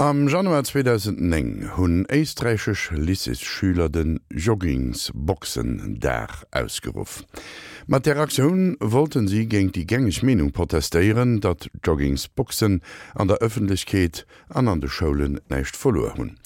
Am Januar 2009 hunn eistreichch Lisseschüler den Joggingsboxen Dach ausgeruf. Mat der Aktion wollten sie géng die gängig Menung protestieren, dat Joggingsboxen an der Öffentlichkeit an an de Schulen näicht verloren hun.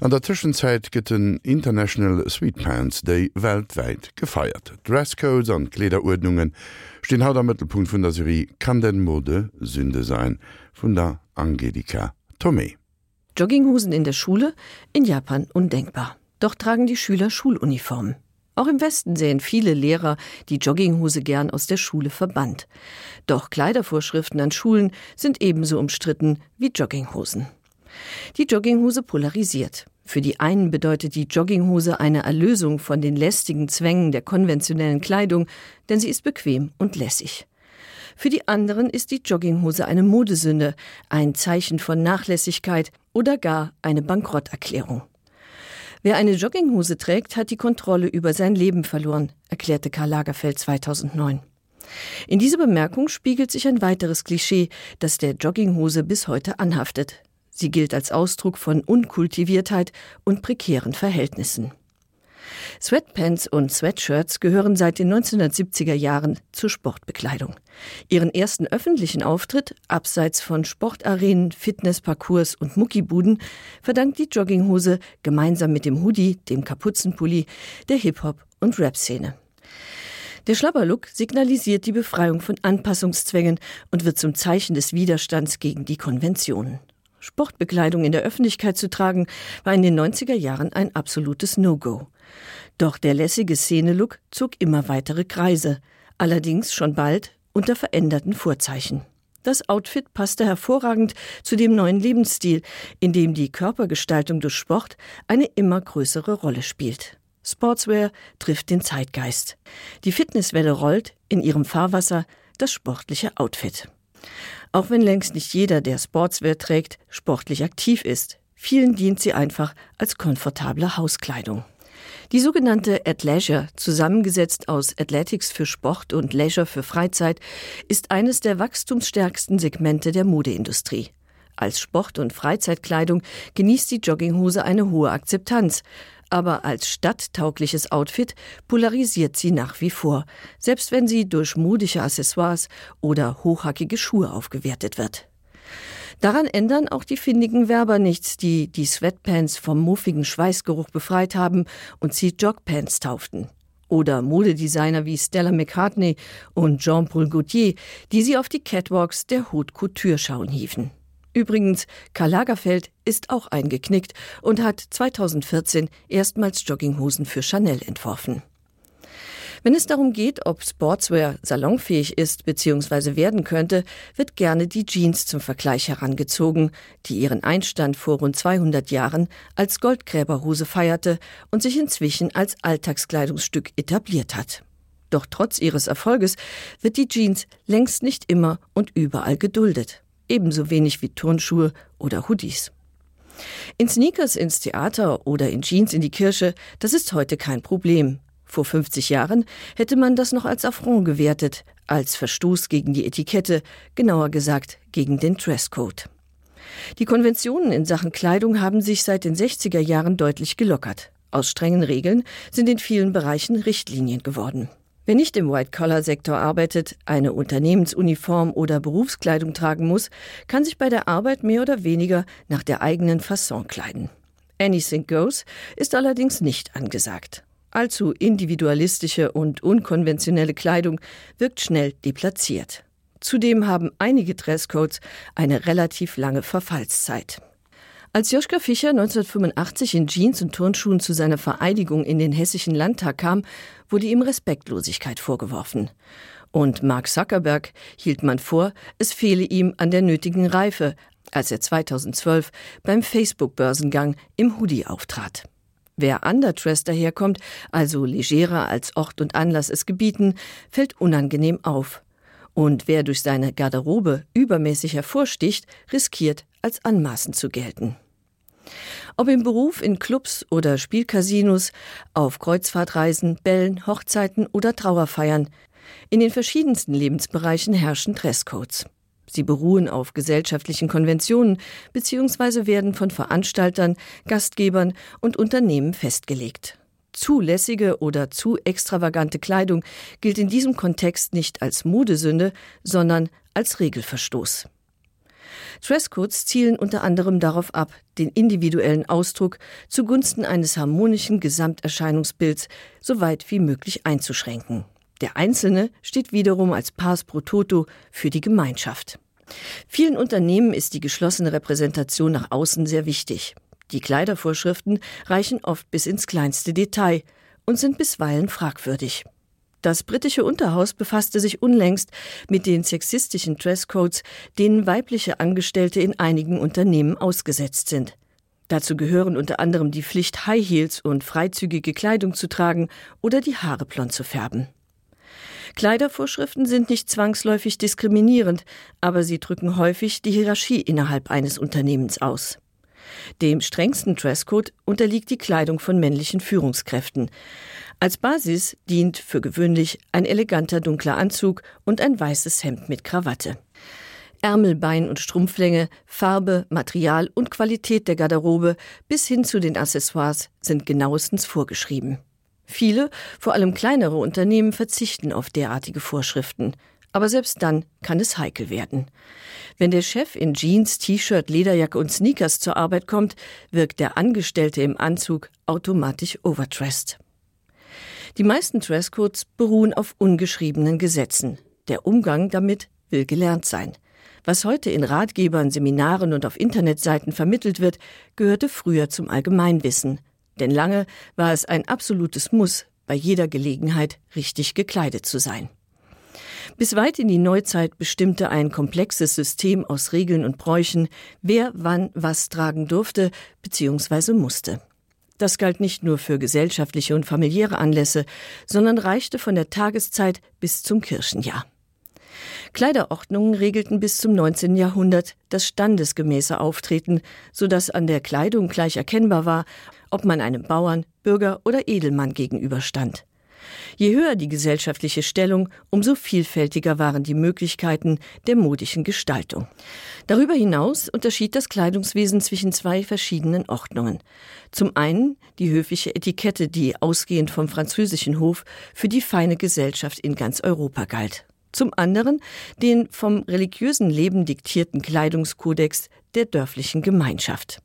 An der Zwischenzeit gëtt den International Sweetpants Day weltweit gefeiert. Dresscodes an Klederordnungen stehen haut am Mittelpunkt vun der Serie kann den Mode Sünde sein vun der Angelika Tomei. Jogginghosen in der Schule in Japan undenkbar. Doch tragen die Schüler Schuluniformen. Auch im Westen sehen viele Lehrer die Jogginghose gern aus der Schule verbannt. Doch Kleidervorschriften an Schulen sind ebenso umstritten wie Jogginghosen. Die Jogginghose polarisiert. Für die einen bedeutet die Jogginghose eine Erlösung von den lästigen Zwängen der konventionellen Kleidung, denn sie ist bequem und lässig. Für die anderen ist die Jogginghose eine Modesünde, ein Zeichen von Nachlässigkeit oder gar eine Bankrotterklärung. Wer eine Jogginghose trägt, hat die Kontrolle über sein Leben verloren, erklärte Karl Lagerfeld 2009. In dieser Bemerkung spiegelt sich ein weiteres Klischee, das der Jogginghose bis heute anhaftet. Sie gilt als Ausdruck von Unkultiviertheit und prekären Verhältnissen. Sweatpants und Sweatshirts gehören seit den 1970er Jahren zur Sportbekleidung. Ihren ersten öffentlichen Auftritt abseits von Sportarenen, Fitnessparcours und Muckibuden verdankt die Jogginghose gemeinsam mit dem Hoodie, dem Kapuzenpulli, der Hip-Hop und Rap-Szene. Der Schlapperlook signalisiert die Befreiung von Anpassungszwängen und wird zum Zeichen des Widerstands gegen die Konventionen. Sportbekleidung in der Öffentlichkeit zu tragen, war in den 90er Jahren ein absolutes No-Go. Doch der lässige Szenelook zog immer weitere Kreise, allerdings schon bald unter veränderten Vorzeichen. Das Outfit passte hervorragend zu dem neuen Lebensstil, in dem die Körpergestaltung durch Sport eine immer größere Rolle spielt. Sportswear trifft den Zeitgeist. Die Fitnesswelle rollt in ihrem Fahrwasser das sportliche Outfit. Auch wenn längst nicht jeder, der Sportswear trägt, sportlich aktiv ist, vielen dient sie einfach als komfortable Hauskleidung. Die sogenannte Athleisure, zusammengesetzt aus Athletics für Sport und Leisure für Freizeit, ist eines der wachstumsstärksten Segmente der Modeindustrie. Als Sport- und Freizeitkleidung genießt die Jogginghose eine hohe Akzeptanz, aber als stadttaugliches Outfit polarisiert sie nach wie vor, selbst wenn sie durch modische Accessoires oder hochhackige Schuhe aufgewertet wird. Daran ändern auch die findigen Werber nichts, die die Sweatpants vom muffigen Schweißgeruch befreit haben und sie Jogpants tauften. Oder Modedesigner wie Stella McCartney und Jean-Paul Gaultier, die sie auf die Catwalks der Haute Couture schauen hieven. Übrigens, Karl Lagerfeld ist auch eingeknickt und hat 2014 erstmals Jogginghosen für Chanel entworfen. Wenn es darum geht, ob Sportswear salonfähig ist bzw. werden könnte, wird gerne die Jeans zum Vergleich herangezogen, die ihren Einstand vor rund 200 Jahren als Goldgräberhose feierte und sich inzwischen als Alltagskleidungsstück etabliert hat. Doch trotz ihres Erfolges wird die Jeans längst nicht immer und überall geduldet, ebenso wenig wie Turnschuhe oder Hoodies. In Sneakers ins Theater oder in Jeans in die Kirche, das ist heute kein Problem, vor 50 Jahren hätte man das noch als Affront gewertet, als Verstoß gegen die Etikette, genauer gesagt gegen den Dresscode. Die Konventionen in Sachen Kleidung haben sich seit den 60er Jahren deutlich gelockert. Aus strengen Regeln sind in vielen Bereichen Richtlinien geworden. Wer nicht im White-Collar-Sektor arbeitet, eine Unternehmensuniform oder Berufskleidung tragen muss, kann sich bei der Arbeit mehr oder weniger nach der eigenen Fasson kleiden. Anything Goes ist allerdings nicht angesagt. Allzu individualistische und unkonventionelle Kleidung wirkt schnell deplatziert. Zudem haben einige Dresscodes eine relativ lange Verfallszeit. Als Joschka Fischer 1985 in Jeans und Turnschuhen zu seiner Vereidigung in den hessischen Landtag kam, wurde ihm Respektlosigkeit vorgeworfen. Und Mark Zuckerberg hielt man vor, es fehle ihm an der nötigen Reife, als er 2012 beim Facebook-Börsengang im Hoodie auftrat. Wer underdress daherkommt, also legerer als Ort und Anlass es gebieten, fällt unangenehm auf. Und wer durch seine Garderobe übermäßig hervorsticht, riskiert, als anmaßend zu gelten. Ob im Beruf in Clubs oder Spielcasinos, auf Kreuzfahrtreisen, Bällen, Hochzeiten oder Trauerfeiern, in den verschiedensten Lebensbereichen herrschen Dresscodes. Sie beruhen auf gesellschaftlichen Konventionen bzw. werden von Veranstaltern, Gastgebern und Unternehmen festgelegt. Zulässige oder zu extravagante Kleidung gilt in diesem Kontext nicht als Modesünde, sondern als Regelverstoß. Dresscodes zielen unter anderem darauf ab, den individuellen Ausdruck zugunsten eines harmonischen Gesamterscheinungsbilds so weit wie möglich einzuschränken. Der Einzelne steht wiederum als Pars pro Toto für die Gemeinschaft. Vielen Unternehmen ist die geschlossene Repräsentation nach außen sehr wichtig. Die Kleidervorschriften reichen oft bis ins kleinste Detail und sind bisweilen fragwürdig. Das britische Unterhaus befasste sich unlängst mit den sexistischen Dresscodes, denen weibliche Angestellte in einigen Unternehmen ausgesetzt sind. Dazu gehören unter anderem die Pflicht, High Heels und freizügige Kleidung zu tragen oder die Haare blond zu färben. Kleidervorschriften sind nicht zwangsläufig diskriminierend, aber sie drücken häufig die Hierarchie innerhalb eines Unternehmens aus. Dem strengsten Dresscode unterliegt die Kleidung von männlichen Führungskräften. Als Basis dient für gewöhnlich ein eleganter dunkler Anzug und ein weißes Hemd mit Krawatte. Ärmel, Bein und Strumpflänge, Farbe, Material und Qualität der Garderobe bis hin zu den Accessoires sind genauestens vorgeschrieben. Viele, vor allem kleinere Unternehmen verzichten auf derartige Vorschriften. Aber selbst dann kann es heikel werden. Wenn der Chef in Jeans, T-Shirt, Lederjacke und Sneakers zur Arbeit kommt, wirkt der Angestellte im Anzug automatisch overdressed. Die meisten Dresscodes beruhen auf ungeschriebenen Gesetzen. Der Umgang damit will gelernt sein. Was heute in Ratgebern, Seminaren und auf Internetseiten vermittelt wird, gehörte früher zum Allgemeinwissen. Denn lange war es ein absolutes Muss, bei jeder Gelegenheit richtig gekleidet zu sein. Bis weit in die Neuzeit bestimmte ein komplexes System aus Regeln und Bräuchen, wer wann was tragen durfte bzw. musste. Das galt nicht nur für gesellschaftliche und familiäre Anlässe, sondern reichte von der Tageszeit bis zum Kirchenjahr. Kleiderordnungen regelten bis zum 19. Jahrhundert das standesgemäße Auftreten, so dass an der Kleidung gleich erkennbar war, ob man einem Bauern, Bürger oder Edelmann gegenüberstand. Je höher die gesellschaftliche Stellung, umso vielfältiger waren die Möglichkeiten der modischen Gestaltung. Darüber hinaus unterschied das Kleidungswesen zwischen zwei verschiedenen Ordnungen. Zum einen die höfliche Etikette, die ausgehend vom französischen Hof für die feine Gesellschaft in ganz Europa galt. Zum anderen den vom religiösen Leben diktierten Kleidungskodex der dörflichen Gemeinschaft.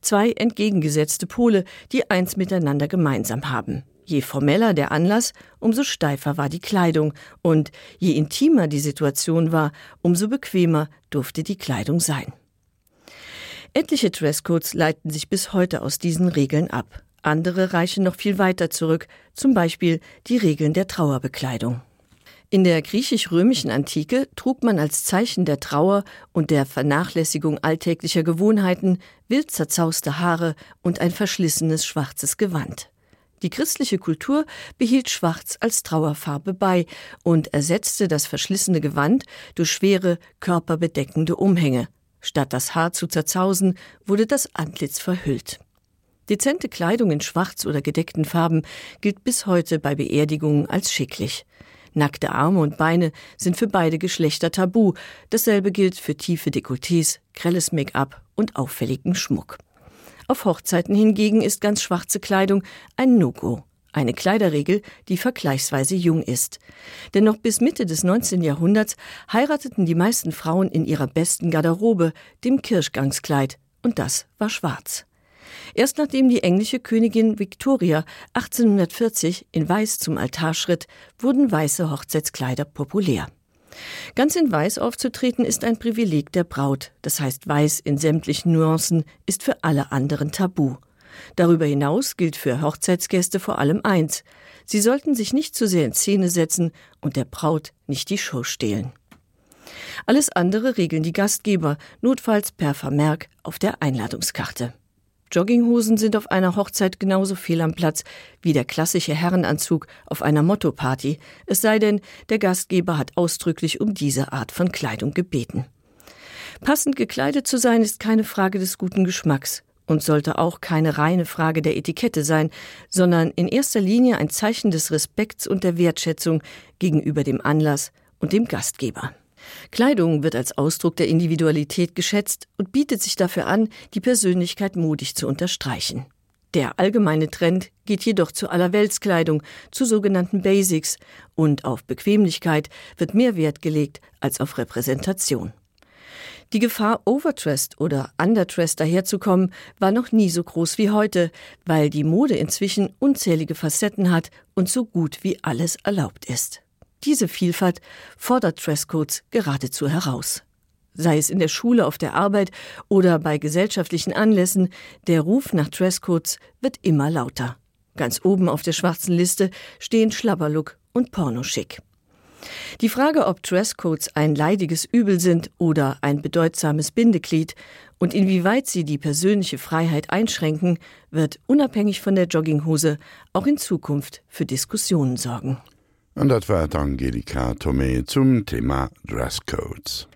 Zwei entgegengesetzte Pole, die eins miteinander gemeinsam haben. Je formeller der Anlass, umso steifer war die Kleidung, und je intimer die Situation war, umso bequemer durfte die Kleidung sein. Etliche Dresscodes leiten sich bis heute aus diesen Regeln ab. Andere reichen noch viel weiter zurück, zum Beispiel die Regeln der Trauerbekleidung. In der griechisch-römischen Antike trug man als Zeichen der Trauer und der Vernachlässigung alltäglicher Gewohnheiten wild zerzauste Haare und ein verschlissenes schwarzes Gewand. Die christliche Kultur behielt Schwarz als Trauerfarbe bei und ersetzte das verschlissene Gewand durch schwere, körperbedeckende Umhänge. Statt das Haar zu zerzausen, wurde das Antlitz verhüllt. Dezente Kleidung in schwarz oder gedeckten Farben gilt bis heute bei Beerdigungen als schicklich. Nackte Arme und Beine sind für beide Geschlechter tabu. Dasselbe gilt für tiefe Dekolletés, grelles Make-up und auffälligen Schmuck. Auf Hochzeiten hingegen ist ganz schwarze Kleidung ein No-Go. Eine Kleiderregel, die vergleichsweise jung ist. Denn noch bis Mitte des 19. Jahrhunderts heirateten die meisten Frauen in ihrer besten Garderobe, dem Kirschgangskleid, und das war schwarz. Erst nachdem die englische Königin Victoria 1840 in Weiß zum Altar schritt, wurden weiße Hochzeitskleider populär. Ganz in Weiß aufzutreten ist ein Privileg der Braut, das heißt Weiß in sämtlichen Nuancen ist für alle anderen tabu. Darüber hinaus gilt für Hochzeitsgäste vor allem eins sie sollten sich nicht zu sehr in Szene setzen und der Braut nicht die Show stehlen. Alles andere regeln die Gastgeber notfalls per Vermerk auf der Einladungskarte. Jogginghosen sind auf einer Hochzeit genauso fehl am Platz wie der klassische Herrenanzug auf einer Mottoparty, es sei denn, der Gastgeber hat ausdrücklich um diese Art von Kleidung gebeten. Passend gekleidet zu sein ist keine Frage des guten Geschmacks und sollte auch keine reine Frage der Etikette sein, sondern in erster Linie ein Zeichen des Respekts und der Wertschätzung gegenüber dem Anlass und dem Gastgeber. Kleidung wird als Ausdruck der Individualität geschätzt und bietet sich dafür an, die Persönlichkeit mutig zu unterstreichen. Der allgemeine Trend geht jedoch zu allerweltskleidung, zu sogenannten Basics und auf Bequemlichkeit wird mehr Wert gelegt als auf Repräsentation. Die Gefahr, overdressed oder underdressed daherzukommen, war noch nie so groß wie heute, weil die Mode inzwischen unzählige Facetten hat und so gut wie alles erlaubt ist. Diese Vielfalt fordert Dresscodes geradezu heraus. Sei es in der Schule, auf der Arbeit oder bei gesellschaftlichen Anlässen, der Ruf nach Dresscodes wird immer lauter. Ganz oben auf der schwarzen Liste stehen Schlabberlook und Pornoschick. Die Frage, ob Dresscodes ein leidiges Übel sind oder ein bedeutsames Bindeglied und inwieweit sie die persönliche Freiheit einschränken, wird unabhängig von der Jogginghose auch in Zukunft für Diskussionen sorgen. Und dat war Angelika Tomé zum Thema Dresscodes.